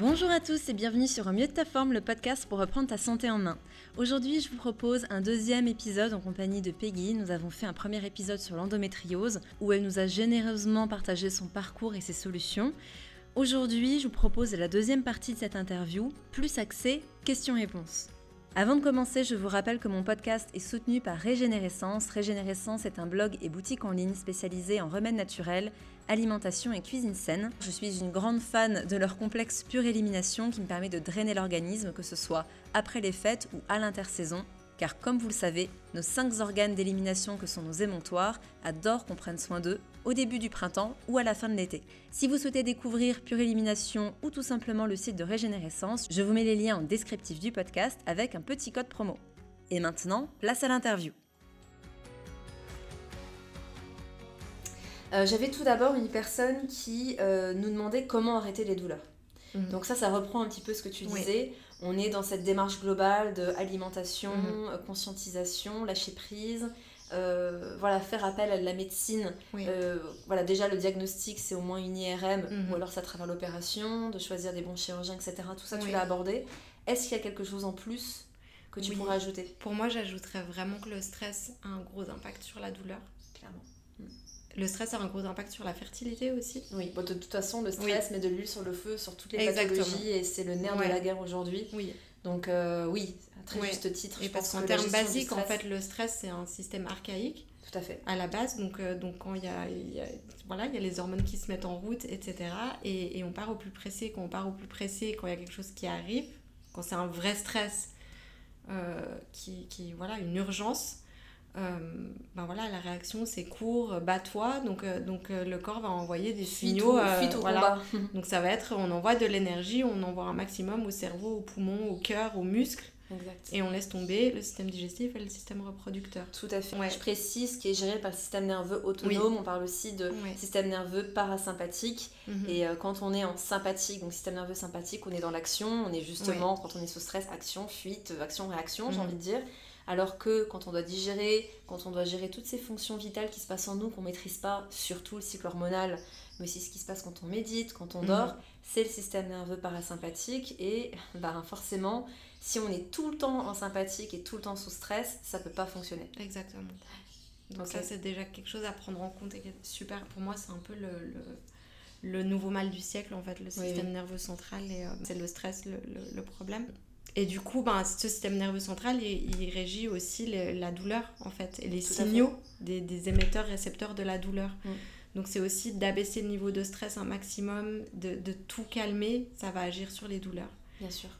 Bonjour à tous et bienvenue sur Au mieux de ta forme, le podcast pour reprendre ta santé en main. Aujourd'hui, je vous propose un deuxième épisode en compagnie de Peggy. Nous avons fait un premier épisode sur l'endométriose où elle nous a généreusement partagé son parcours et ses solutions. Aujourd'hui, je vous propose la deuxième partie de cette interview, plus axée questions-réponses. Avant de commencer, je vous rappelle que mon podcast est soutenu par Régénérescence. Régénérescence est un blog et boutique en ligne spécialisée en remèdes naturels, alimentation et cuisine saine. Je suis une grande fan de leur complexe pure élimination qui me permet de drainer l'organisme, que ce soit après les fêtes ou à l'intersaison car comme vous le savez, nos cinq organes d'élimination que sont nos émontoires adorent qu'on prenne soin d'eux au début du printemps ou à la fin de l'été. Si vous souhaitez découvrir Pure Élimination ou tout simplement le site de Régénérescence, je vous mets les liens en descriptif du podcast avec un petit code promo. Et maintenant, place à l'interview. Euh, j'avais tout d'abord une personne qui euh, nous demandait comment arrêter les douleurs. Mhm. Donc ça, ça reprend un petit peu ce que tu disais. On est dans cette démarche globale de alimentation, mhm. euh, conscientisation, lâcher prise. Euh, voilà, faire appel à de la médecine. Euh, voilà, déjà le diagnostic, c'est au moins une IRM, mhm. ou alors ça à travers l'opération, de choisir des bons chirurgiens, etc. Tout ça, tu l'as abordé. Est-ce qu'il y a quelque chose en plus que tu pourrais ajouter? Pour moi, j'ajouterais vraiment que le stress a un gros impact sur la douleur. Clairement. Le stress a un gros impact sur la fertilité aussi. Oui, de toute façon, le stress met de l'huile sur le feu sur toutes les pathologies et c'est le nerf de la guerre aujourd'hui. Oui. Donc euh, oui, à très juste titre. Et parce qu'en termes basiques, en fait, le stress c'est un système archaïque. Tout à fait. À la base, donc, euh, donc quand il y a, voilà, il y a les hormones qui se mettent en route, etc. Et, et on part au plus pressé. Quand on part au plus pressé, quand il y a quelque chose qui arrive, quand c'est un vrai stress, euh, qui, qui, voilà, une urgence, ben voilà, la réaction c'est court, bats-toi, donc, euh, donc euh, le corps va envoyer des signaux. voilà. donc ça va être, on envoie de l'énergie, on envoie un maximum au cerveau, au poumon, au cœur, aux muscles. Et on laisse tomber le système digestif et le système reproducteur. Tout à fait. Je précise qui est géré par le système nerveux autonome. On parle aussi de système nerveux parasympathique. Mhm. Et quand on est en sympathique, donc système nerveux sympathique, on est dans l'action. On est justement, quand on est sous stress, action, fuite, action, réaction, j'ai mhm. envie de dire. Alors que quand on doit digérer, quand on doit gérer toutes ces fonctions vitales qui se passent en nous, qu'on ne maîtrise pas, surtout le cycle hormonal, mais aussi ce qui se passe quand on médite, quand on dort, mhm. c'est le système nerveux parasympathique. Et bah, forcément, si on est tout le temps en sympathique et tout le temps sous stress, ça ne peut pas fonctionner. Exactement. Donc ça, c'est déjà quelque chose à prendre en compte et super. Pour moi, c'est un peu le, nouveau mal du siècle, en fait, le système nerveux central. et euh, c'est le stress le problème. Et du coup, ben, ce système nerveux central, il, régit aussi la douleur, en fait, et les signaux des, émetteurs récepteurs de la douleur. Mm. Donc c'est aussi d'abaisser le niveau de stress un maximum, de, tout calmer, ça va agir sur les douleurs. Bien sûr.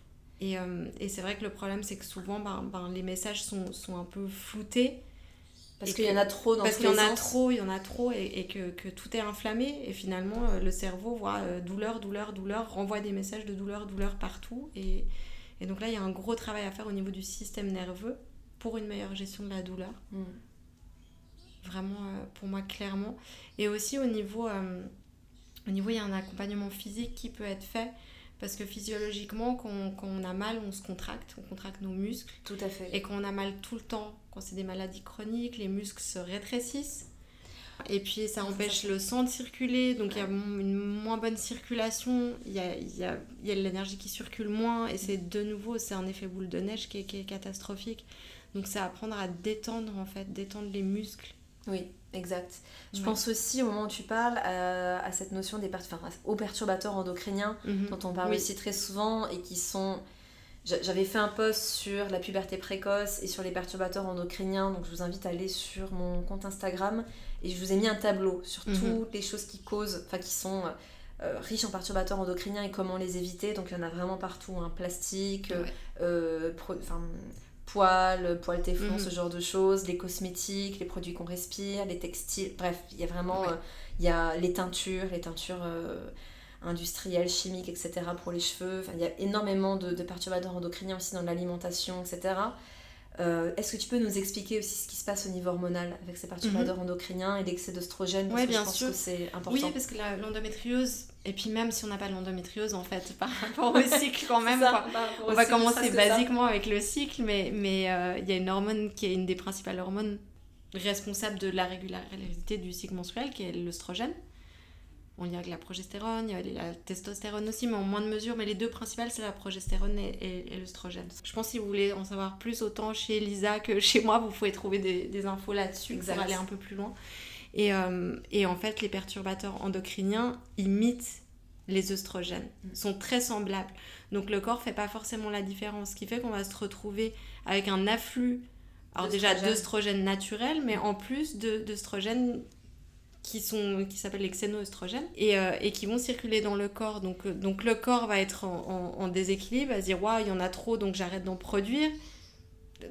Et, euh, c'est vrai que le problème, c'est que souvent, ben, ben, les messages sont, sont, un peu floutés. Parce qu'il y en a trop dans Parce qu'il y en a trop, il y en a trop, et, que, que, tout est inflammé. Et finalement, euh, le cerveau voit euh, douleur, douleur, douleur, renvoie des messages de douleur, douleur partout. Et, et donc là, il y a un gros travail à faire au niveau du système nerveux pour une meilleure gestion de la douleur. Mm. Vraiment, euh, pour moi, clairement. Et aussi au niveau, euh, au niveau, il y a un accompagnement physique qui peut être fait. Parce que physiologiquement, quand on, quand on, a mal, on se contracte, on contracte nos muscles. Tout à fait. Et quand on a mal tout le temps, quand c'est des maladies chroniques, les muscles se rétrécissent. Et puis ça empêche le sang de circuler, donc il y a une moins bonne circulation, il y a, y a, y a l'énergie qui circule moins, et c'est de nouveau, c'est un effet boule de neige qui est, qui est catastrophique. Donc c'est apprendre à détendre en fait, détendre les muscles. Oui, exact. Je pense aussi au moment où tu parles à, cette notion des enfin, aux perturbateurs endocriniens mhm. dont on parle aussi très souvent et qui sont j'avais fait un post sur la puberté précoce et sur les perturbateurs endocriniens, donc je vous invite à aller sur mon compte Instagram et je vous ai mis un tableau sur mhm. toutes les choses qui causent, enfin qui sont euh, riches en perturbateurs endocriniens et comment les éviter. Donc il y en a vraiment partout, hein. plastique, euh, poils, poils téflon, mhm. ce genre de choses, les cosmétiques, les produits qu'on respire, les textiles, bref, il y a vraiment, euh, il y a les teintures, les teintures industriels, chimiques, etc. pour les cheveux. Enfin, il y a énormément de, perturbateurs endocriniens aussi dans l'alimentation, etc. Euh, est-ce que tu peux nous expliquer aussi ce qui se passe au niveau hormonal avec ces perturbateurs mhm. endocriniens et l'excès d'ostrogène Oui, bien je pense sûr. que c'est important. Oui, parce que l'endométriose, et puis même si on n'a pas l'endométriose, en fait, par rapport au cycle quand même, on va commencer basiquement avec le cycle, mais mais euh, il y a une hormone qui est une des principales hormones responsables de la régularité du cycle menstruel, qui est l'œstrogène on y a la progestérone, il y a la testostérone aussi, mais en moins de mesure. Mais les deux principales, c'est la progestérone et, et, l'œstrogène. Je pense que si vous voulez en savoir plus, autant chez Lisa que chez moi, vous pouvez trouver des, infos là-dessus pour aller un peu plus loin. Et, euh, et, en fait, les perturbateurs endocriniens imitent les œstrogènes, mm. sont très semblables. Donc le corps fait pas forcément la différence, ce qui fait qu'on va se retrouver avec un afflux, alors déjà d'œstrogènes naturels, mais en plus d'œstrogènes qui sont qui s'appellent les xénoestrogènes et, euh, et, qui vont circuler dans le corps. Donc euh, donc le corps va être en, en, déséquilibre va se dire waouh il y en a trop donc j'arrête d'en produire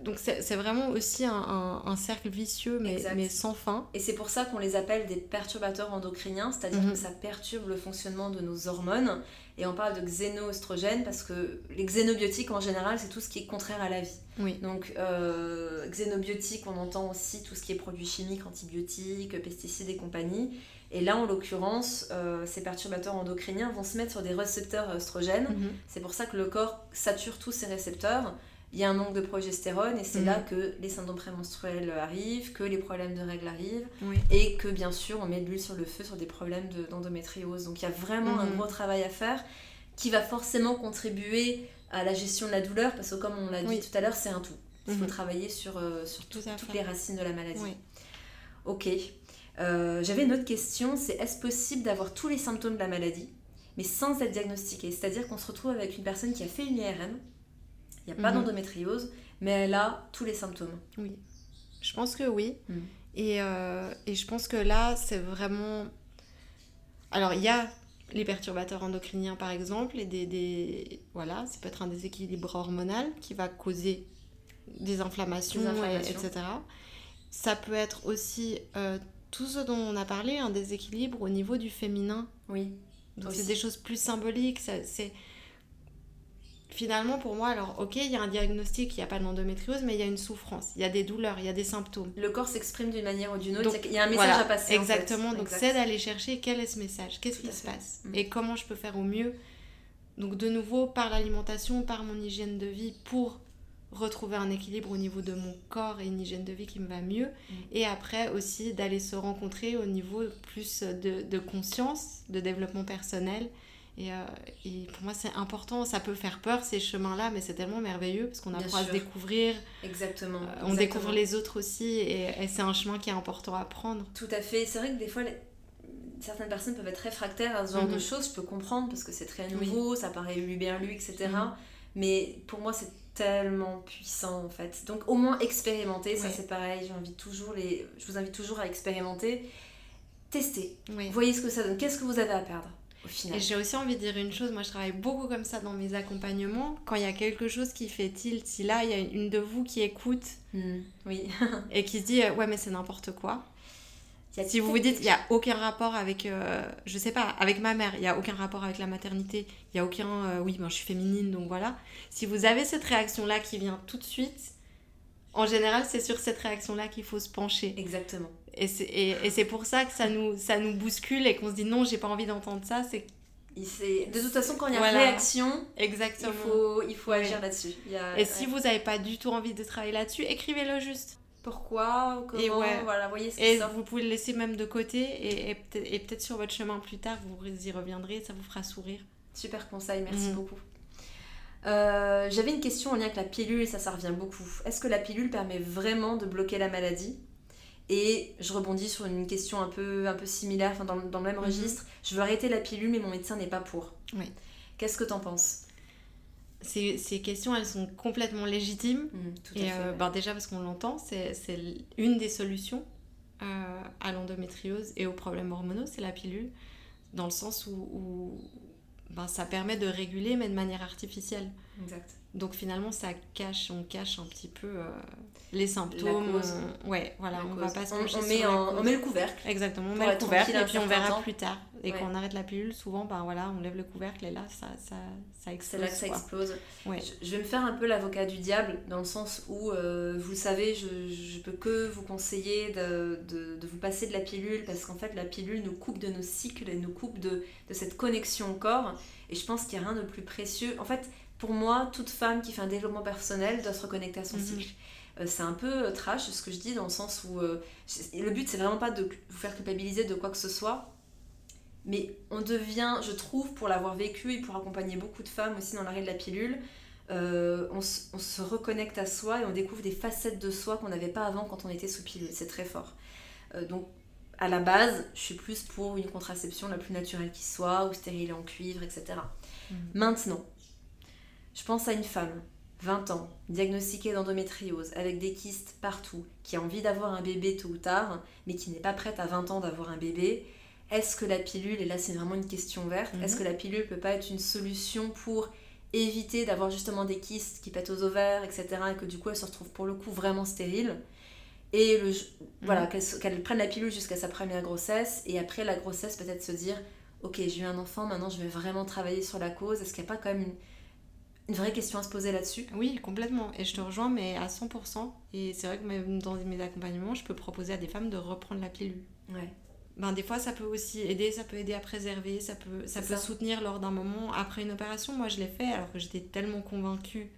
donc c'est vraiment aussi un, un, cercle vicieux mais, mais, sans fin. Et c'est pour ça qu'on les appelle des perturbateurs endocriniens, c'est-à-dire mhm. que ça perturbe le fonctionnement de nos hormones. Et on parle de xénoestrogènes parce que les xénobiotiques en général c'est tout ce qui est contraire à la vie. Oui. Donc euh, xénobiotiques on entend aussi tout ce qui est produits chimiques, antibiotiques, pesticides et compagnie. Et là, en l'occurrence, euh, ces perturbateurs endocriniens vont se mettre sur des récepteurs œstrogènes. Mhm. C'est pour ça que le corps sature tous ces récepteurs il y a un manque de progestérone et c'est là mhm. que les syndromes prémenstruels arrivent, que les problèmes de règles arrivent et que bien sûr on met de l'huile sur le feu sur des problèmes d'endométriose. Donc il y a vraiment un mhm. gros travail à faire qui va forcément contribuer à la gestion de la douleur parce que comme on l'a dit tout à l'heure c'est un tout. Il faut mhm. travailler sur, euh, sur toutes les racines de la maladie. Ok. Euh, j'avais une autre question, c'est est-ce possible d'avoir tous les symptômes de la maladie mais sans être diagnostiqué? C'est-à-dire qu'on se retrouve avec une personne qui a fait une IRM, n'y a pas mhm. d'endométriose, mais elle a tous les symptômes. Oui, je pense que oui. Mhm. Et, euh, et, je pense que là, c'est vraiment... Alors, il y a les perturbateurs endocriniens, par exemple, et des, des... Voilà, ça peut être un déséquilibre hormonal qui va causer des inflammations, etc. Ça peut être aussi euh, tout ce dont on a parlé, un déséquilibre au niveau du féminin. Oui. Donc, c'est des choses plus symboliques. C'est finalement, pour moi, alors, ok, il y a un diagnostic, il n'y a pas d'endométriose, mais il y a une souffrance, il y a des douleurs, il y a des symptômes. Le corps s'exprime d'une manière ou d'une autre, il y a un message à passer. Exactement, donc c'est d'aller chercher quel est ce message, qu'est-ce qui se passe, mm. et comment je peux faire au mieux. Donc, de nouveau, par l'alimentation, par mon hygiène de vie, pour retrouver un équilibre au niveau de mon corps et une hygiène de vie qui me va mieux. Mm. Et après aussi d'aller se rencontrer au niveau plus de, de conscience, de développement personnel euh, et, pour moi, c'est important. Ça peut faire peur, ces chemins-là, mais c'est tellement merveilleux parce qu'on apprend à se découvrir. Exactement. Euh, on découvre les autres aussi et, c'est un chemin qui est important à prendre. Tout à fait. C'est vrai que des fois, certaines personnes peuvent être réfractaires à ce genre de mhm. choses. Je peux comprendre parce que c'est très nouveau, ça paraît lu bien lu, etc. Mhm. Mais pour moi, c'est tellement puissant en fait. Donc au moins expérimenter, ça c'est pareil. Toujours les... Je vous invite toujours à expérimenter. Tester. Voyez ce que ça donne. Qu'est-ce que vous avez à perdre? Et j'ai aussi envie de dire une chose, moi je travaille beaucoup comme ça dans mes accompagnements. Quand il y a quelque chose qui fait tilt, si là il y a une de vous qui écoute hmm, oui. et qui se dit ouais mais c'est n'importe quoi. Si vous vous dites il n'y a aucun rapport avec, euh, je sais pas, avec ma mère, il n'y a aucun rapport avec la maternité, il n'y a aucun, euh, oui, moi je suis féminine donc voilà. Si vous avez cette réaction là qui vient tout de suite, en général, c'est sur cette réaction-là qu'il faut se pencher. Exactement. Et c'est pour ça que ça nous, ça nous bouscule et qu'on se dit non, j'ai pas envie d'entendre ça. C'est de toute façon, quand il y a réaction, Exactement. il faut, il faut agir là-dessus. Et si vous n'avez pas du tout envie de travailler là-dessus, écrivez-le juste. Pourquoi Comment et Voilà, voyez ce Et vous pouvez le laisser même de côté et, et peut-être sur votre chemin plus tard, vous y reviendrez, ça vous fera sourire. Super conseil, merci mm. beaucoup. Euh, j'avais une question en lien avec la pilule, et ça, ça revient beaucoup. Est-ce que la pilule permet vraiment de bloquer la maladie? Et je rebondis sur une question un peu, un peu similaire, enfin dans, dans, le même mhm. registre. Je veux arrêter la pilule, mais mon médecin n'est pas pour. Oui. Qu'est-ce que t'en penses? Ces, ces, questions, elles sont complètement légitimes. Mhm, tout et euh, ben déjà parce qu'on l'entend, c'est une des solutions euh, à l'endométriose et aux problèmes hormonaux, c'est la pilule, dans le sens où ben, ça permet de réguler, mais de manière artificielle. Exact. Donc finalement, ça cache, on cache un petit peu euh, les symptômes. ouais, voilà, on va pas se on, met on met le couvercle. Exactement, on met le couvercle et puis on verra plus tard. Et quand on arrête la pilule, souvent, ben voilà, on lève le couvercle et là, ça, ça, ça explose. C'est là que ça explose. Ouais. Je, vais me faire un peu l'avocat du diable, dans le sens où, euh, vous le savez, je, je peux que vous conseiller de, de, de vous passer de la pilule, parce qu'en fait, la pilule nous coupe de nos cycles et nous coupe de, de cette connexion au corps. Et je pense qu'il n'y a rien de plus précieux. En fait, pour moi, toute femme qui fait un développement personnel doit se reconnecter à son mhm. cycle. Euh, c'est un peu euh, trash ce que je dis, dans le sens où euh, le but, c'est vraiment pas de vous faire culpabiliser de quoi que ce soit. Mais on devient, je trouve, pour l'avoir vécu et pour accompagner beaucoup de femmes aussi dans l'arrêt de la pilule, euh, on, se reconnecte à soi et on découvre des facettes de soi qu'on n'avait pas avant quand on était sous pilule. C'est très fort. Euh, donc, à la base, je suis plus pour une contraception la plus naturelle qui soit, ou stérile en cuivre, etc. Mm. Maintenant, je pense à une femme, 20 ans, diagnostiquée d'endométriose, avec des kystes partout, qui a envie d'avoir un bébé tôt ou tard, mais qui n'est pas prête à 20 ans d'avoir un bébé. Est-ce que la pilule, et là c'est vraiment une question verte, est-ce mm-hmm. que la pilule peut pas être une solution pour éviter d'avoir justement des kystes qui pètent aux ovaires, etc. Et que du coup, elle se retrouve pour le coup vraiment stérile? Et le, voilà, mhm. qu'elle prenne la pilule jusqu'à sa première grossesse. Et après la grossesse, peut-être se dire Ok, j'ai eu un enfant, maintenant je vais vraiment travailler sur la cause. Est-ce qu'il n'y a pas quand même une, une vraie question à se poser là-dessus? Oui, complètement. Et je te rejoins, mais à 100%. Et c'est vrai que même dans mes accompagnements, je peux proposer à des femmes de reprendre la pilule. Ouais ben, des fois ça peut aussi aider, ça peut aider à préserver, ça peut, ça peut soutenir lors d'un moment après une opération. Moi je l'ai fait alors que j'étais tellement convaincue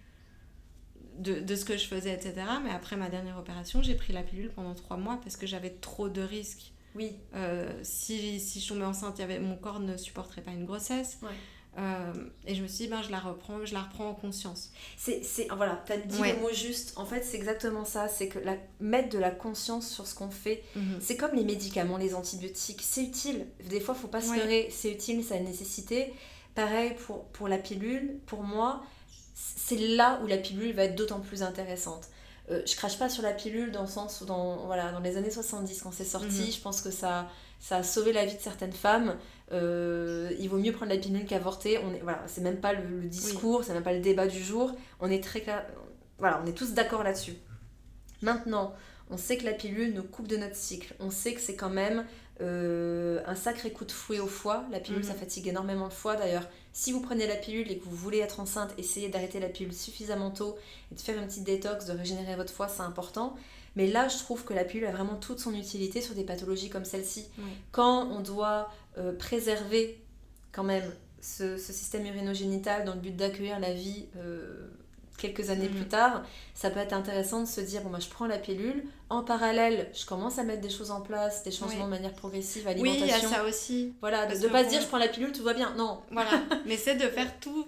de, de, ce que je faisais, etc. Mais après ma dernière opération, j'ai pris la pilule pendant trois mois parce que j'avais trop de risques. Oui. Euh, si, si je tombais enceinte, y avait, mon corps ne supporterait pas une grossesse. Ouais. Euh, et je me suis dit, ben, je la reprends, je la reprends en conscience. C'est, voilà, tu as dit le mot juste. En fait, c'est exactement ça. C'est que la, mettre de la conscience sur ce qu'on fait, mhm. c'est comme les médicaments, les antibiotiques. C'est utile. Des fois, faut pas se leurrer. C'est utile, ça a une nécessité. Pareil pour, pour la pilule. Pour moi, c'est là où la pilule va être d'autant plus intéressante. Euh, je crache pas sur la pilule dans le sens où, dans, voilà, dans les années 70, quand c'est sorti, mhm. je pense que ça, ça a sauvé la vie de certaines femmes. Euh, il vaut mieux prendre la pilule qu'avorter. On est, voilà, c'est même pas le, discours, c'est même pas le débat du jour. On est très clair, voilà, on est tous d'accord là-dessus. Maintenant, on sait que la pilule nous coupe de notre cycle. On sait que c'est quand même euh, un sacré coup de fouet au foie. La pilule, ça mhm. fatigue énormément le foie. D'ailleurs, si vous prenez la pilule et que vous voulez être enceinte, essayez d'arrêter la pilule suffisamment tôt et de faire une petite détox, de régénérer votre foie, c'est important. Mais là, je trouve que la pilule a vraiment toute son utilité sur des pathologies comme celle-ci. Quand on doit euh, préserver quand même ce, système urinogénital dans le but d'accueillir la vie euh, quelques années mm. plus tard, ça peut être intéressant de se dire bon, moi bah, je prends la pilule, en parallèle, je commence à mettre des choses en place, des changements de manière progressive, alimentation. Oui, il y a ça aussi. Voilà, de ne pas se dire je prends la pilule, tout va bien. Non. Voilà, mais c'est de faire tout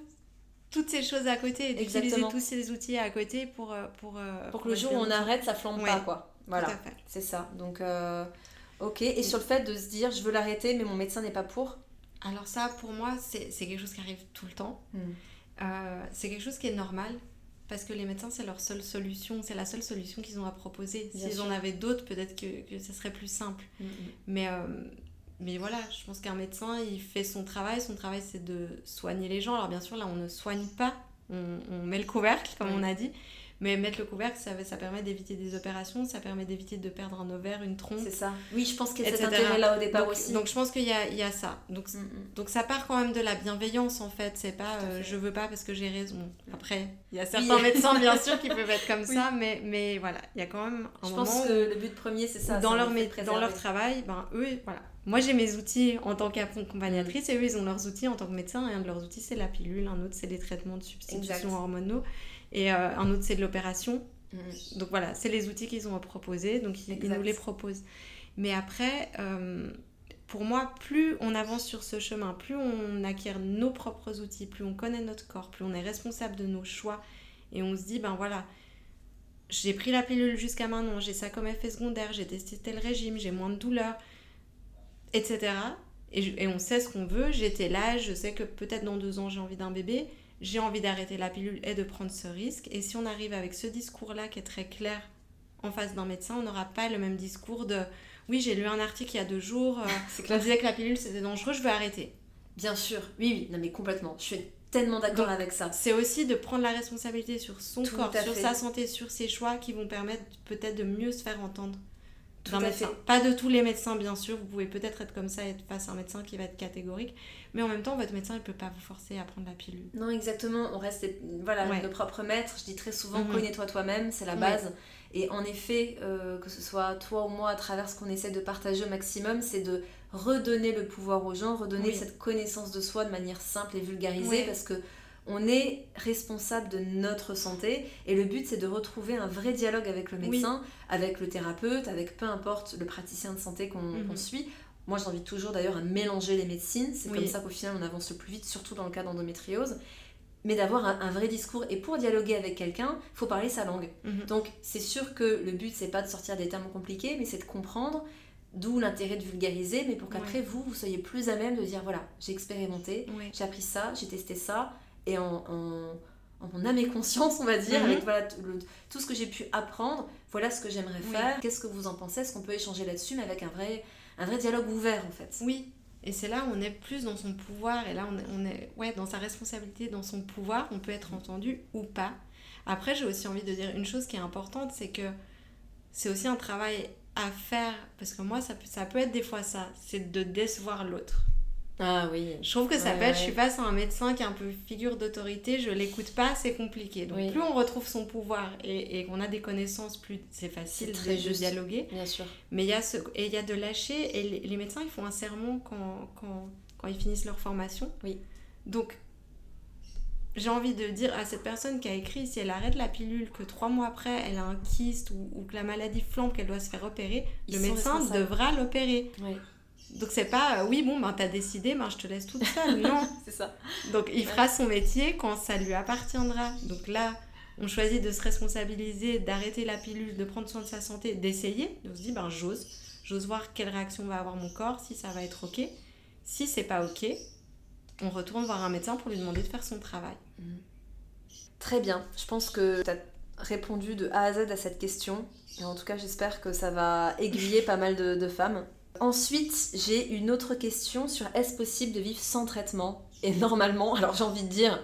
toutes ces choses à côté et d'utiliser tous ces outils à côté pour euh, pour, pour, que le jour où on arrête ça flambe pas quoi voilà c'est ça donc Ok, et sur le fait de se dire je veux l'arrêter mais mon médecin n'est pas pour? Alors ça pour moi c'est quelque chose qui arrive tout le temps. Hmm. Euh, c'est quelque chose qui est normal parce que les médecins c'est leur seule solution, c'est la seule solution qu'ils ont à proposer. S'ils en avaient d'autres peut-être que, que ça serait plus simple. Hmm, hmm. Mais, euh, mais voilà, je pense qu'un médecin il fait son travail, son travail c'est de soigner les gens. Alors bien sûr là on ne soigne pas, on, on met le couvercle comme on a dit. Mais mettre le couvercle, ça, ça permet d'éviter des opérations, ça permet d'éviter de perdre un ovaire, une trompe. C'est ça. Oui, je pense qu'il y a cet intérêt-là au départ aussi. Donc je pense qu'il y a, il y a ça. Donc, mm, mm. donc ça part quand même de la bienveillance en fait. C'est pas euh, je veux pas parce que j'ai raison. Après, il y a certains médecins bien sûr qui peuvent être comme ça, mais, mais voilà, il y a quand même un je moment. Je pense que le but premier c'est ça. Dans, leur, dans leur travail, ben, eux, voilà. Moi j'ai mes outils en tant qu'accompagnatrice et eux ils ont leurs outils en tant que médecin. Et un de leurs outils c'est la pilule, un autre c'est les traitements de substitution hormonaux et euh, un autre c'est de l'opération. Mm. Donc voilà, c'est les outils qu'ils ont à proposer, donc ils, nous les proposent. Mais après, euh, pour moi, plus on avance sur ce chemin, plus on acquiert nos propres outils, plus on connaît notre corps, plus on est responsable de nos choix et on se dit, ben voilà, j'ai pris la pilule jusqu'à maintenant, j'ai ça comme effet secondaire, j'ai testé tel régime, j'ai moins de douleur, etc. Et, et on sait ce qu'on veut, j'étais là, je sais que peut-être dans deux ans j'ai envie d'un bébé, j'ai envie d'arrêter la pilule et de prendre ce risque. Et si on arrive avec ce discours-là qui est très clair en face d'un médecin, on n'aura pas le même discours de oui, j'ai lu un article il y a deux jours, euh, on disait que la pilule c'était dangereux, je veux arrêter. Bien sûr, oui, oui, non mais complètement. Je suis tellement d'accord avec ça. C'est aussi de prendre la responsabilité sur son corps, sur sa santé, sur ses choix qui vont permettre peut-être de mieux se faire entendre d'un médecin. Pas de tous les médecins, bien sûr. Vous pouvez peut-être être comme ça et être face à un médecin qui va être catégorique. Mais en même temps, votre médecin ne peut pas vous forcer à prendre la pilule. Non, exactement. On reste voilà, nos propres maîtres. Je dis très souvent, mhm. connais-toi toi-même, c'est la base. Et en effet, euh, que ce soit toi ou moi, à travers ce qu'on essaie de partager au maximum, c'est de redonner le pouvoir aux gens, redonner cette connaissance de soi de manière simple et vulgarisée. Parce que on est responsable de notre santé et le but c'est de retrouver un vrai dialogue avec le médecin, avec le thérapeute, avec peu importe le praticien de santé qu'on mhm. suit. moi j'invite toujours d'ailleurs à mélanger les médecines, c'est comme ça qu'au final on avance le plus vite, surtout dans le cas d'endométriose, mais d'avoir un, vrai discours. Et pour dialoguer avec quelqu'un, il faut parler sa langue. Mhm. Donc c'est sûr que le but c'est pas de sortir des termes compliqués, mais c'est de comprendre D'où l'intérêt de vulgariser, mais pour qu'après vous, vous soyez plus à même de dire voilà, j'ai expérimenté, j'ai appris ça, j'ai testé ça, et en, mon âme et conscience, on va dire, mhm. avec voilà, tout ce que j'ai pu apprendre, voilà ce que j'aimerais faire, qu'est-ce que vous en pensez, est-ce qu'on peut échanger là-dessus, mais avec un vrai, un vrai dialogue ouvert en fait. Oui, et c'est là où on est plus dans son pouvoir, et là on est, on est ouais, dans sa responsabilité, dans son pouvoir, on peut être entendu ou pas. Après, j'ai aussi envie de dire une chose qui est importante, c'est que c'est aussi un travail à faire, parce que moi, ça peut, ça peut être des fois ça, c'est de décevoir l'autre. Ah oui. Je trouve que ça peut être, je suis face à un médecin qui est un peu figure d'autorité, je l'écoute pas, c'est compliqué. Donc plus on retrouve son pouvoir et, et qu'on a des connaissances, plus c'est facile très de, dialoguer. Bien sûr. Mais il y, a ce, et y a de lâcher, et les, les, médecins, ils font un quand, quand, quand ils finissent leur formation. Oui. Donc j'ai envie de dire à cette personne qui a écrit, si elle arrête la pilule, que trois mois après, elle a un kyste ou, que la maladie flambe, qu'elle doit se faire opérer, le médecin devra l'opérer. Oui. Donc c'est pas, euh, oui, bon, ben t'as décidé, ben je te laisse toute seule. Non. c'est ça. Donc il fera son métier quand ça lui appartiendra. Donc là, on choisit de se responsabiliser, d'arrêter la pilule, de prendre soin de sa santé, d'essayer. On se dit, ben j'ose. J'ose voir quelle réaction va avoir mon corps, si ça va être OK. Si c'est pas OK, on retourne voir un médecin pour lui demander de faire son travail. Mm. Très bien. Je pense que tu as répondu de A à Z à cette question. Et en tout cas, j'espère que ça va aiguiller pas mal de, femmes. Ensuite, j'ai une autre question sur est-ce possible de vivre sans traitement? Et normalement, alors j'ai envie de dire,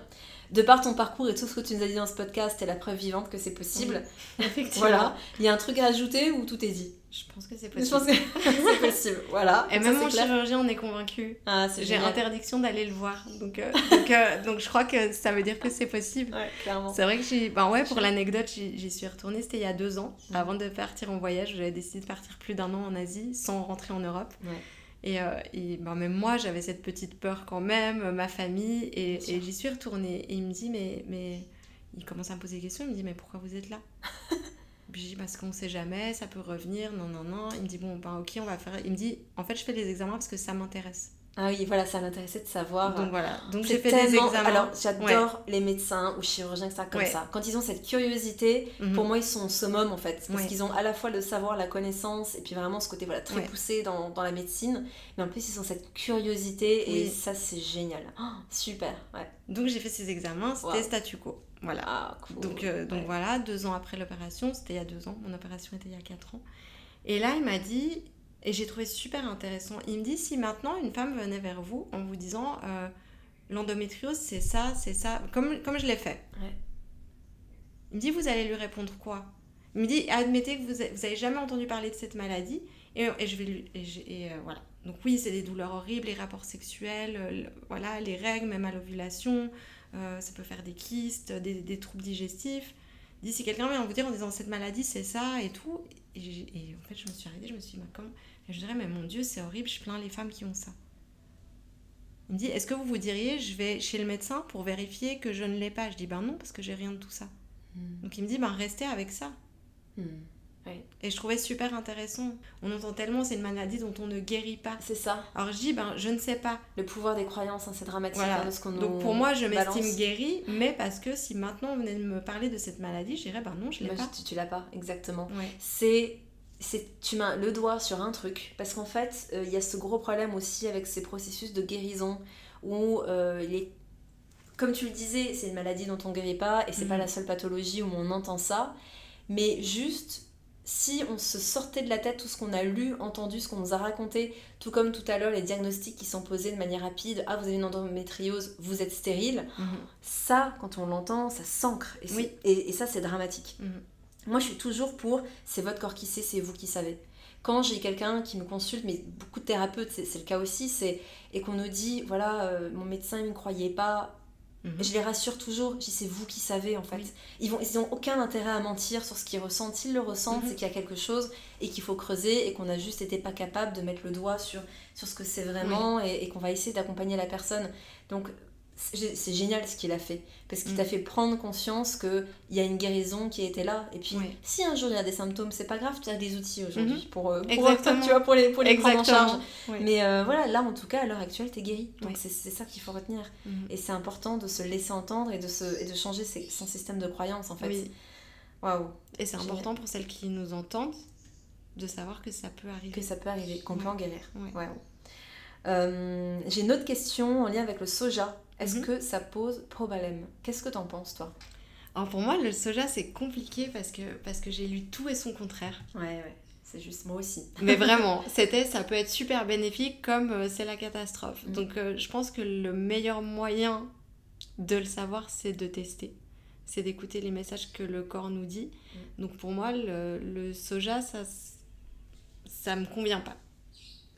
de par ton parcours et tout ce que tu nous as dit dans ce podcast, c'est la preuve vivante que c'est possible. effectivement. Voilà. Il y a un truc à ajouter ou tout est dit? Je pense que c'est possible. Je pense que c'est possible, voilà. Et même mon chirurgien, on est convaincu. Ah, J'ai interdiction d'aller le voir. Donc, euh, donc, euh, donc, je crois que ça veut dire que c'est possible. Ouais, clairement. C'est vrai que j'ai... Ben ouais, pour l'anecdote, j'y suis retournée, c'était il y a deux ans. Mm. Avant de partir en voyage, j'avais décidé de partir plus d'un an en Asie sans rentrer en Europe. Ouais. Et, euh, et ben même moi, j'avais cette petite peur quand même, ma famille, et, et j'y suis retournée. Et il me dit, mais, mais... Il commence à me poser des questions, il me dit, mais pourquoi vous êtes là? Puis je dis parce qu'on sait jamais, ça peut revenir, non, non, non. Il me dit bon, ben ok, on va faire. Il me dit en fait, je fais les examens parce que ça m'intéresse. Ah oui, voilà, ça m'intéressait de savoir. Donc voilà, donc j'ai fait des examens. Alors j'adore les médecins ou chirurgiens, ça comme ça. Quand ils ont cette curiosité, mhm. pour moi ils sont au summum en fait. Parce qu'ils ont à la fois le savoir, la connaissance et puis vraiment ce côté voilà, très poussé dans, dans, la médecine. Mais en plus ils ont cette curiosité et ça c'est génial. Oh, super, ouais. Donc j'ai fait ces examens, c'était statu quo. Voilà. Ah, donc, euh, donc voilà, deux ans après l'opération, c'était il y a deux ans, mon opération était il y a quatre ans. Et là, il m'a dit, et j'ai trouvé super intéressant, il me dit si maintenant une femme venait vers vous en vous disant euh, l'endométriose c'est ça, c'est ça, comme, comme je l'ai fait. Il me dit vous allez lui répondre quoi? Il me dit admettez que vous n'avez jamais entendu parler de cette maladie et, et je vais lui. Et, euh, voilà. Donc oui, c'est des douleurs horribles, les rapports sexuels, voilà, les règles, même à l'ovulation. Euh, ça peut faire des kystes, des, troubles digestifs. Dit si quelqu'un vient vous dire en disant cette maladie c'est ça et tout, et, en fait je me suis arrêtée, je me suis dit, bah, je dirais, mais mon Dieu, c'est horrible, je plains les femmes qui ont ça. Il me dit, est-ce que vous vous diriez, je vais chez le médecin pour vérifier que je ne l'ai pas? Je dis, ben non, parce que j'ai rien de tout ça. Hmm. Donc il me dit, ben restez avec ça. Hmm. Et je trouvais super intéressant. On entend tellement, c'est une maladie dont on ne guérit pas. C'est ça. Alors je dis, ben, je ne sais pas. Le pouvoir des croyances, hein, c'est dramatique. Hein, Donc pour moi, je m'estime guérie, mais parce que si maintenant on venait de me parler de cette maladie, je dirais, ben non, je l'ai pas. Tu, tu l'as pas, exactement. C'est tu mets le doigt sur un truc parce qu'en fait euh, il y a ce gros problème aussi avec ces processus de guérison où euh, les comme tu le disais c'est une maladie dont on guérit pas et c'est pas mhm. la seule pathologie où on entend ça mais juste si on se sortait de la tête tout ce qu'on a lu, entendu, ce qu'on nous a raconté, tout comme tout à l'heure les diagnostics qui sont posés de manière rapide, ah vous avez une endométriose, vous êtes stérile, mhm. ça quand on l'entend, ça s'ancre et, oui. et, ça c'est dramatique. Mhm. Moi je suis toujours pour c'est votre corps qui sait, c'est vous qui savez. Quand j'ai quelqu'un qui me consulte, mais beaucoup de thérapeutes, c'est le cas aussi, c'est et qu'on nous dit voilà, euh, mon médecin il ne me croyait pas, Mhm. Je les rassure toujours, je dis c'est vous qui savez en fait. Ils n'ont ils ont aucun intérêt à mentir sur ce qu'ils ressentent. S'ils le ressentent, mhm. c'est qu'il y a quelque chose et qu'il faut creuser et qu'on a juste été pas capable de mettre le doigt sur, sur ce que c'est vraiment et, qu'on va essayer d'accompagner la personne. Donc c'est génial ce qu'il a fait parce qu'il Mm. t'a fait prendre conscience qu'il y a une guérison qui était là et puis si un jour il y a des symptômes c'est pas grave tu as des outils aujourd'hui pour, euh, pour Exactement. tu vois pour les pour les prendre en charge mais euh, voilà là en tout cas à l'heure actuelle t'es guéri donc Ouais. c'est ça qu'il faut retenir Mhm. et c'est important de se laisser entendre et de se et de changer ses- son système de croyance en fait Oui. waouh Et c'est important pour celles qui nous entendent de savoir que ça peut arriver. que ça peut arriver qu'on peut en guérir Ouais. Ouais. Euh, j'ai une autre question en lien avec le soja est-ce Mhm. que ça pose problème? Qu'est-ce que t'en penses toi? Alors pour moi, le soja, c'est compliqué parce que, parce que j'ai lu tout et son contraire. ouais ouais c'est juste moi aussi Mais vraiment, c'était, ça peut être super bénéfique comme euh, c'est la catastrophe. Mm. Donc euh, je pense que le meilleur moyen de le savoir, c'est de tester. C'est d'écouter les messages que le corps nous dit. Mm. Donc pour moi, le, le soja, ça, ça me convient pas.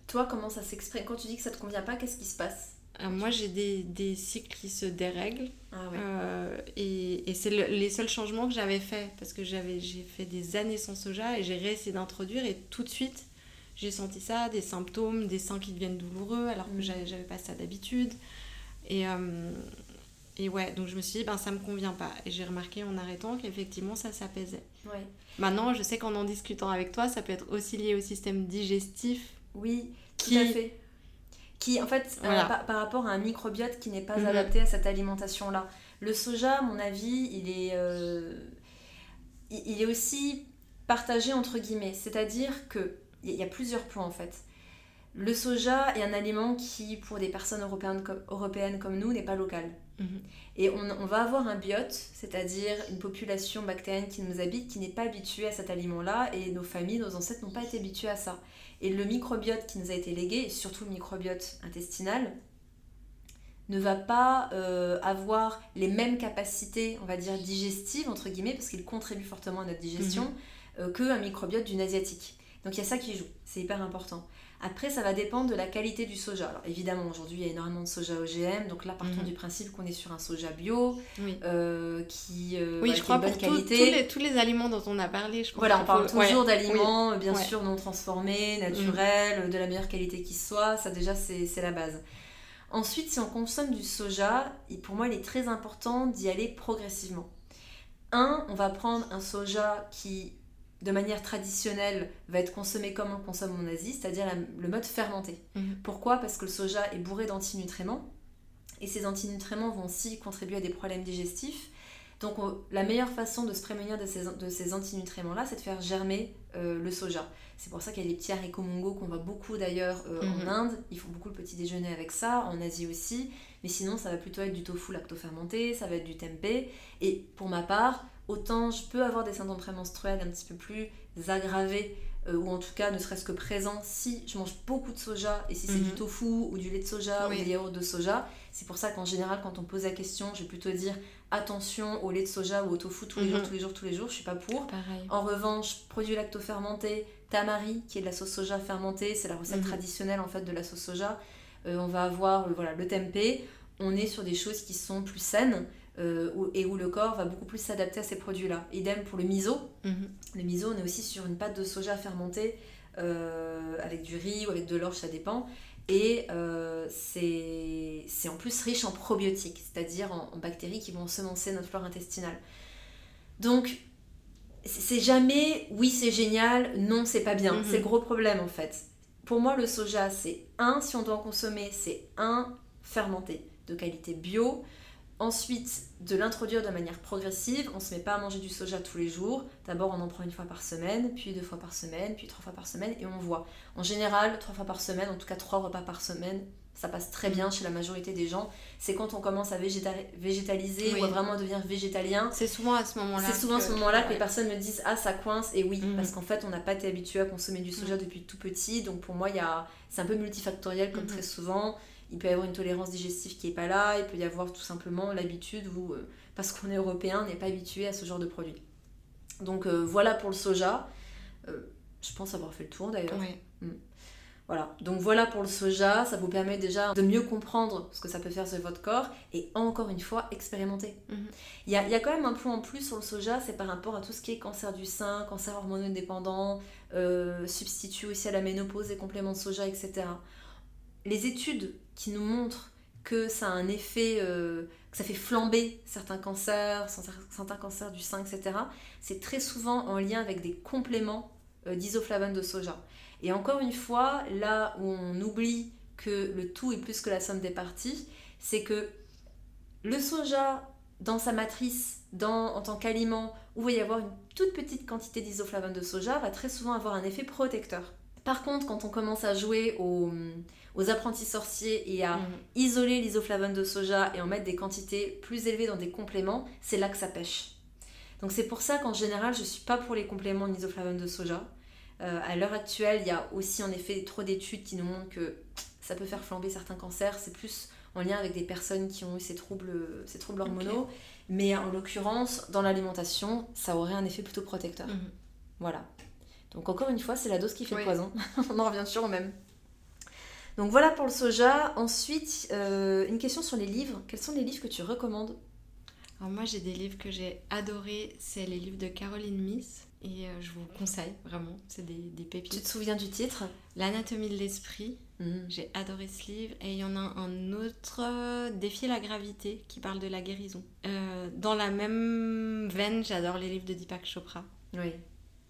Toi, comment ça s'exprime? Quand tu dis que ça te convient pas, qu'est-ce qui se passe? Moi, j'ai des, des cycles qui se dérèglent. Ah Euh, et et c'est le- les seuls changements que j'avais fait parce que j'avais j'ai fait des années sans soja et j'ai réessayé d'introduire et tout de suite j'ai senti ça des symptômes des seins qui deviennent douloureux alors que Mm. j'avais j'avais pas ça d'habitude et euh, et ouais donc je me suis dit ben ça me convient pas et j'ai remarqué en arrêtant qu'effectivement ça s'apaisait ouais. maintenant je sais qu'en en discutant avec toi ça peut être aussi lié au système digestif Oui, Qui- tout à fait. Qui, en fait, euh, par, par rapport à un microbiote qui n'est pas Mhm. adapté à cette alimentation-là. Le soja, à mon avis, il est, euh, il, il est aussi partagé entre guillemets. C'est-à-dire que il y a- il y a plusieurs points en fait. Le soja est un aliment qui, pour des personnes européennes comme, européennes comme nous, n'est pas local. Mhm. Et on, on va avoir un biote, c'est-à-dire une population bactérienne qui nous habite, qui n'est pas habituée à cet aliment-là, et nos familles, nos ancêtres n'ont pas été habitués à ça. Et le microbiote qui nous a été légué, et surtout le microbiote intestinal, ne va pas euh, avoir les mêmes capacités, on va dire, digestives, entre guillemets, parce qu'il contribue fortement à notre digestion, euh, qu'un microbiote d'une asiatique. Donc il y a ça qui joue, c'est hyper important. Après, ça va dépendre de la qualité du soja. Alors évidemment, aujourd'hui, il y a énormément de soja OGM, donc là, partons Mhm. du principe qu'on est sur un soja bio, oui euh, qui, euh, oui je qui crois pour bonne tout- qualité. tous, les, tous les aliments dont on a parlé je pense Voilà, on parle faut- ouais. toujours d'aliments, bien Ouais. sûr, non transformés, naturels, de la meilleure qualité qui soit. Ça, déjà, c'est la base. Ensuite, si on consomme du soja, pour moi, il est très important d'y aller progressivement. Un, on va prendre un soja qui, de manière traditionnelle, va être consommé comme on le consomme en Asie, c'est-à-dire le mode fermenté. Mhm. Pourquoi? Parce que le soja est bourré d'antinutriments, et ces antinutriments vont aussi contribuer à des problèmes digestifs. Donc on- la meilleure façon de se prémunir de ces, de ces antinutriments-là, c'est de faire germer euh, le soja. C'est pour ça qu'il y a les petits haricots mongo qu'on voit beaucoup d'ailleurs euh, Mhm. en Inde. Ils font beaucoup le petit déjeuner avec ça, en Asie aussi. Mais sinon, ça va plutôt être du tofu lactofermenté, ça va être du tempeh. Et pour ma part, autant je peux avoir des symptômes prémenstruels un petit peu plus aggravés, euh, ou en tout cas ne serait-ce que présents, si je mange beaucoup de soja, et si c'est Mhm. du tofu, ou du lait de soja, Oui. ou des yaourts de soja. C'est pour ça qu'en général, quand on pose la question, je vais plutôt dire attention au lait de soja ou au tofu tous les Mhm. jours, tous les jours, tous les jours. Je suis pas pour. pareil En revanche, produits lactofermentés, tamari, qui est de la sauce soja fermentée, c'est la recette Mhm. traditionnelle en fait de la sauce soja. Euh, on va avoir euh, voilà, le tempeh. On est sur des choses qui sont plus saines euh, où- et où le corps va beaucoup plus s'adapter à ces produits-là. Idem pour le miso. Mhm. Le miso, on est aussi sur une pâte de soja fermentée euh, avec du riz ou avec de l'orge, ça dépend. Et euh, c'est en plus riche en probiotiques, c'est-à-dire en, en bactéries qui vont semencer notre flore intestinale. Donc, c'est c'est jamais oui, c'est génial, non, c'est pas bien. Mhm. C'est le gros problème en fait. Pour moi, le soja, c'est un, si on doit en consommer, c'est un fermenté de qualité bio. Ensuite, de l'introduire de manière progressive. On ne se met pas à manger du soja tous les jours. D'abord, on en prend une fois par semaine, puis deux fois par semaine, puis trois fois par semaine, et on voit. En général, trois fois par semaine, en tout cas trois repas par semaine, ça passe très bien chez la majorité des gens. C'est quand on commence à végéta- végétaliser Oui. ou à vraiment devenir végétalien. C'est souvent à ce moment-là. C'est souvent à ce que- moment-là que les personnes me disent Ah, ça coince. Et oui, Mhm. parce qu'en fait, on n'a pas été habitué à consommer du soja depuis tout petit. Donc pour moi, a... c'est un peu multifactoriel, comme Mhm. très souvent. Il peut y avoir une tolérance digestive qui n'est pas là. Il peut y avoir tout simplement l'habitude où, euh, parce qu'on est européen, on n'est pas habitué à ce genre de produit. Donc euh, voilà pour le soja. Euh, je pense avoir fait le tour d'ailleurs. Ouais. Voilà, donc voilà pour le soja, ça vous permet déjà de mieux comprendre ce que ça peut faire sur votre corps et encore une fois, expérimenter. Mhm. Il y, a, y a quand même un point en plus sur le soja, c'est par rapport à tout ce qui est cancer du sein, cancer hormonodépendant, substitut aussi à la ménopause et compléments de soja, etc. Les études qui nous montrent que ça a un effet, euh, que ça fait flamber certains cancers, certains cancers du sein, etc., c'est très souvent en lien avec des compléments euh, d'isoflavone de soja. Et encore une fois, là où on oublie que le tout est plus que la somme des parties, c'est que le soja, dans sa matrice, en tant qu'aliment, où il va y avoir une toute petite quantité d'isoflavone de soja, va très souvent avoir un effet protecteur. Par contre, quand on commence à jouer aux, apprentis sorciers et à mhm. isoler l'isoflavone de soja et en mettre des quantités plus élevées dans des compléments, c'est là que ça pêche. Donc c'est pour ça qu'en général, je ne suis pas pour les compléments d'isoflavone de soja. Euh, à l'heure actuelle, il y a aussi en effet trop d'études qui nous montrent que ça peut faire flamber certains cancers. C'est plus en lien avec des personnes qui ont eu ces troubles, ces troubles hormonaux. Mais en l'occurrence, dans l'alimentation, ça aurait un effet plutôt protecteur. Mhm. Voilà. Donc encore une fois, c'est la dose qui fait le poison. On en revient toujours au même. Donc voilà pour le soja. Ensuite, euh, une question sur les livres. Quels sont les livres que tu recommandes? Alors moi, j'ai des livres que j'ai adorés. C'est les livres de Caroline Miss. Et euh, je vous conseille, vraiment. C'est des, des, pépites. Tu te souviens du titre? L'anatomie de l'esprit. Mhm. J'ai adoré ce livre. Et il y en a un autre, euh, Défier la gravité, qui parle de la guérison. dans la même veine, j'adore les livres de Deepak Chopra. Oui.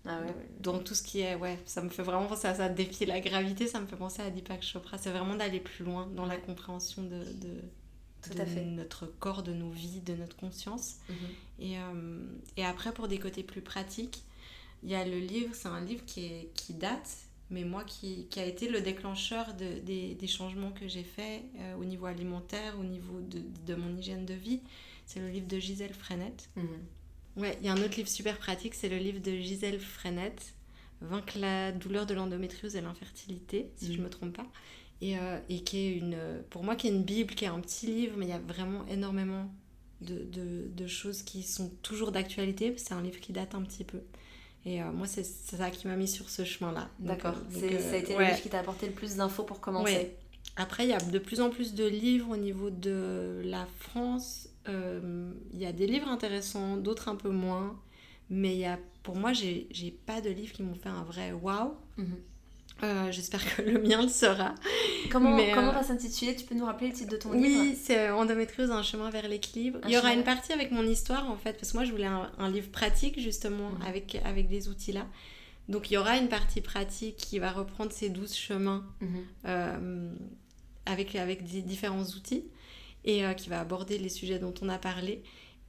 Ah Donc tout ce qui est, ouais, ça me fait vraiment penser à ça, défier la gravité, ça me fait penser à Deepak Chopra. C'est vraiment d'aller plus loin dans la compréhension de, de, notre corps, de nos vies, de notre conscience. Mhm. et, euh, et, après, pour des côtés plus pratiques, il y a le livre, c'est un livre qui, est, qui date, mais moi qui, qui a été le déclencheur de, des, des changements que j'ai faits euh, au niveau alimentaire, au niveau de, mon hygiène de vie. C'est le livre de Gisèle Frenette. Mhm. Ouais, il y a un autre livre super pratique, c'est le livre de Gisèle Frenette, Vaincre la douleur de l'endométriose et l'infertilité, si je ne mm. me trompe pas. Et, euh, et, qui est une, pour moi, qui est une Bible, qui est un petit livre, mais il y a vraiment énormément de, de, de choses qui sont toujours d'actualité. C'est un livre qui date un petit peu. Et euh, moi, c'est ça qui m'a mis sur ce chemin-là. D'accord. Euh, ça a été le livre qui t'a apporté le plus d'infos pour commencer. Après, il y a de plus en plus de livres au niveau de la France il euh, y a des livres intéressants, d'autres un peu moins. Mais y a, pour moi, j'ai pas de livres qui m'ont fait un vrai waouh. Mhm. Euh, j'espère que le mien le sera. Comment, comment euh, va s'intituler? Tu peux nous rappeler le titre de ton livre? Oui, c'est Endométriose, un chemin vers l'équilibre. Il y aura une partie avec mon histoire en fait, parce que moi je voulais un, livre pratique justement mhm. avec, avec des outils là. Donc il y aura une partie pratique qui va reprendre ces douze chemins mhm. avec, avec différents outils et euh, qui va aborder les sujets dont on a parlé.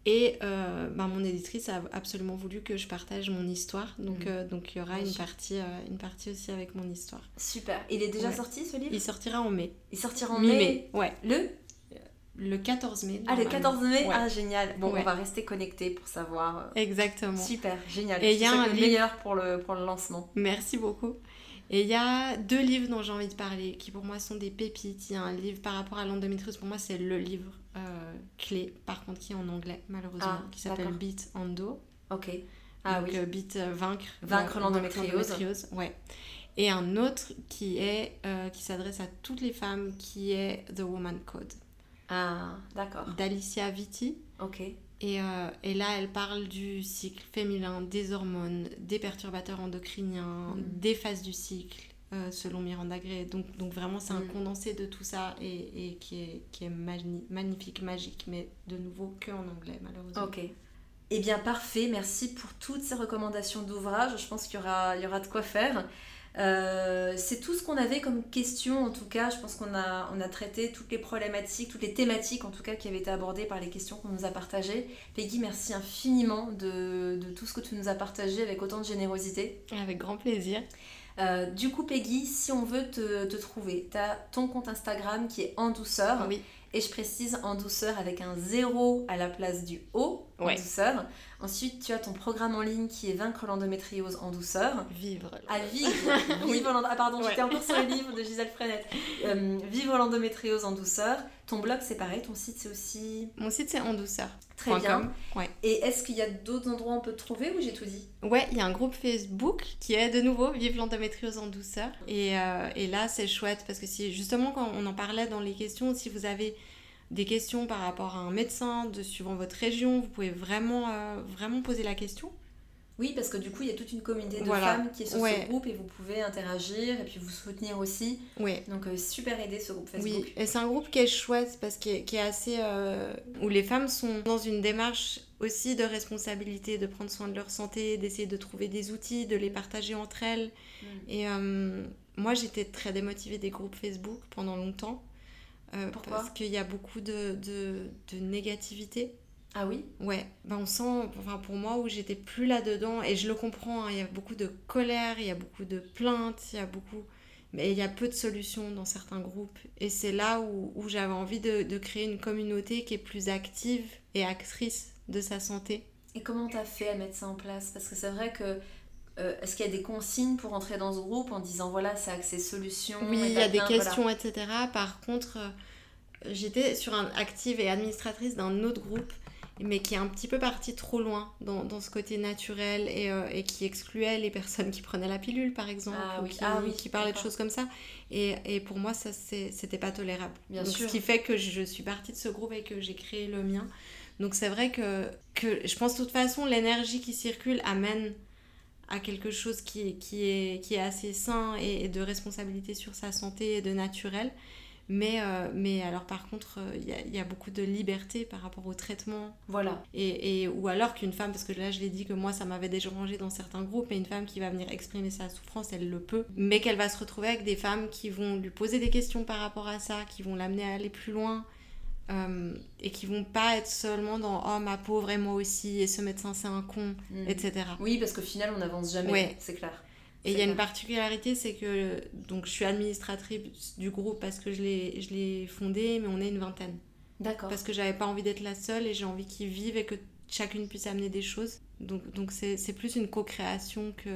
Et euh, bah, mon éditrice a absolument voulu que je partage mon histoire. Donc, mm. euh, donc il y aura une partie, une partie aussi avec mon histoire. Super. Il est déjà sorti ce livre? Il sortira en mai. Il sortira en mai, Ouais. Le? Le 14 mai. Ah, le 14 mai? Ah, génial. Bon, on va rester connectés pour savoir. Exactement. Super, génial. Et il y a un le meilleur pour le, pour le lancement. Merci beaucoup. Et il y a deux livres dont j'ai envie de parler, qui pour moi sont des pépites. Il y a un livre par rapport à l'endométriose, pour moi c'est le livre euh, clé, par contre qui est en anglais malheureusement, ah, qui s'appelle Beat Endo. Ok. Ah oui. Euh, Beat euh, Vaincre. Vaincre l'endométriose. Ouais. Et un autre qui est qui s'adresse à toutes les femmes, qui est The Woman Code. Ah, d'accord. D'Alicia Vitti. Ok. Euh, et, là, elle parle du cycle féminin, des hormones, des perturbateurs endocriniens, mm. des phases du cycle, euh, selon Miranda Gray. Donc, donc vraiment, c'est un mm. condensé de tout ça et, et qui est, qui est magnifique, magique, mais de nouveau que en anglais, malheureusement. Ok. Eh bien, parfait. Merci pour toutes ces recommandations d'ouvrages. Je pense qu'il y aura, il y aura de quoi faire. Euh, c'est tout ce qu'on avait comme question en tout cas. Je pense qu'on a, on a traité toutes les problématiques, toutes les thématiques en tout cas qui avaient été abordées par les questions qu'on nous a partagées. Peggy, merci infiniment de, de, tout ce que tu nous as partagé avec autant de générosité. Avec grand plaisir. Euh, du coup, Peggy, si on veut te, te trouver, tu as ton compte Instagram qui est en douceur. Oui. Et je précise en douceur avec un zéro à la place du O en douceur. Ensuite, tu as ton programme en ligne qui est Vaincre l'endométriose en douceur. Vivre. À vivre. vivre Ah pardon, j'étais encore sur le livre de Gisèle Frenette. Euh, vivre l'endométriose en douceur. Ton blog, c'est pareil. Ton site, c'est aussi... Mon site, c'est en douceur. Très bien. Ouais. Et est-ce qu'il y a d'autres endroits où on peut te trouver ou j'ai tout dit? Ouais, il y a un groupe Facebook qui est de nouveau Vive l'endométriose en douceur. Et, euh, et là, c'est chouette parce que si, justement, quand on en parlait dans les questions, si vous avez des questions par rapport à un médecin de suivant votre région, vous pouvez vraiment, euh, vraiment poser la question. Oui, parce que du coup, il y a toute une communauté de femmes qui est sur ce groupe et vous pouvez interagir et puis vous soutenir aussi. Oui. Donc, euh, super aidé ce groupe Facebook. Oui, et c'est un groupe qui est chouette parce qu'il est, assez. Euh, où les femmes sont dans une démarche aussi de responsabilité, de prendre soin de leur santé, d'essayer de trouver des outils, de les partager entre elles. Mm. Et moi, j'étais très démotivée des groupes Facebook pendant longtemps. Pourquoi Parce qu'il y a beaucoup de, de, de négativité. Ah oui Ouais, ben on sent, enfin pour moi, où j'étais plus là-dedans, et je le comprends, hein, il y a beaucoup de colère, il y a beaucoup de plaintes, il y a beaucoup... Mais il y a peu de solutions dans certains groupes. Et c'est là où, où j'avais envie de, de, créer une communauté qui est plus active et actrice de sa santé. Et comment t'as fait à mettre ça en place? Parce que c'est vrai que euh, est-ce qu'il y a des consignes pour entrer dans ce groupe en disant voilà, ça a accès solutions Oui, il y a des questions, etc. Par contre, euh, j'étais sur un active et administratrice d'un autre groupe mais qui est un petit peu parti trop loin dans, dans ce côté naturel et, euh, et, qui excluait les personnes qui prenaient la pilule, par exemple, ah, ou oui. qui, ah, oui, qui parlaient de choses comme ça. Et, et pour moi, ça, c'était pas tolérable. Bien Donc, sûr. Ce qui fait que je suis partie de ce groupe et que j'ai créé le mien. Donc c'est vrai que, que je pense de toute façon, l'énergie qui circule amène à quelque chose qui, qui, est, qui est assez sain et, et de responsabilité sur sa santé et de naturel. Mais, euh, mais alors par contre, il euh, y, y, a beaucoup de liberté par rapport au traitement. Voilà. Et, et ou alors qu'une femme, parce que là je l'ai dit que moi ça m'avait dérangé dans certains groupes, mais une femme qui va venir exprimer sa souffrance, elle le peut. Mais qu'elle va se retrouver avec des femmes qui vont lui poser des questions par rapport à ça, qui vont l'amener à aller plus loin. Euh, et qui vont pas être seulement dans oh ma pauvre et moi aussi et ce médecin c'est un con Mm. etc Oui, parce qu'au final, on n'avance jamais, Ouais. c'est clair. et il y a une particularité, c'est que donc je suis administratrice du groupe parce que je l'ai je l'ai fondé, mais on est une vingtaine. D'accord. Parce que j'avais pas envie d'être la seule et j'ai envie qu'ils vivent et que chacune puisse amener des choses. Donc donc c'est c'est plus une co-création que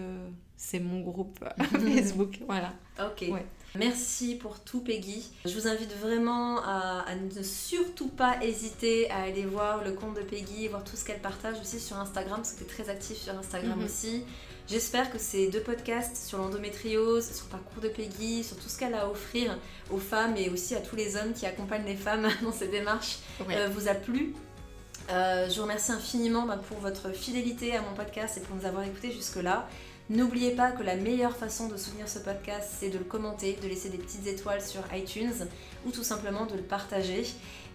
c'est mon groupe Facebook. Voilà. Ok. Ouais. Merci pour tout, Peggy. Je vous invite vraiment à, à ne surtout pas hésiter à aller voir le compte de Peggy, voir tout ce qu'elle partage aussi sur Instagram, parce que tu es très active sur Instagram Mhm. aussi. J'espère que ces deux podcasts sur l'endométriose, sur le parcours de Peggy, sur tout ce qu'elle a à offrir aux femmes et aussi à tous les hommes qui accompagnent les femmes dans ces démarches Ouais. euh, vous a plu. Euh, je vous remercie infiniment bah, pour votre fidélité à mon podcast et pour nous avoir écoutés jusque-là. N'oubliez pas que la meilleure façon de soutenir ce podcast, c'est de le commenter, de laisser des petites étoiles sur iTunes ou tout simplement de le partager.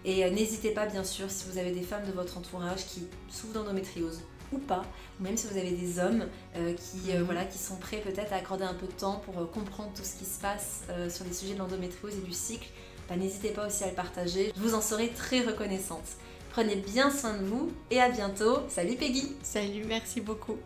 Et euh, n'hésitez pas, bien sûr, si vous avez des femmes de votre entourage qui souffrent d'endométriose ou pas, ou même si vous avez des hommes euh, qui, euh, Mhm. voilà, qui sont prêts peut-être à accorder un peu de temps pour euh, comprendre tout ce qui se passe sur les sujets de l'endométriose et du cycle, bah, n'hésitez pas aussi à le partager. Je vous en serai très reconnaissante. Prenez bien soin de vous et à bientôt. Salut Peggy Salut, merci beaucoup.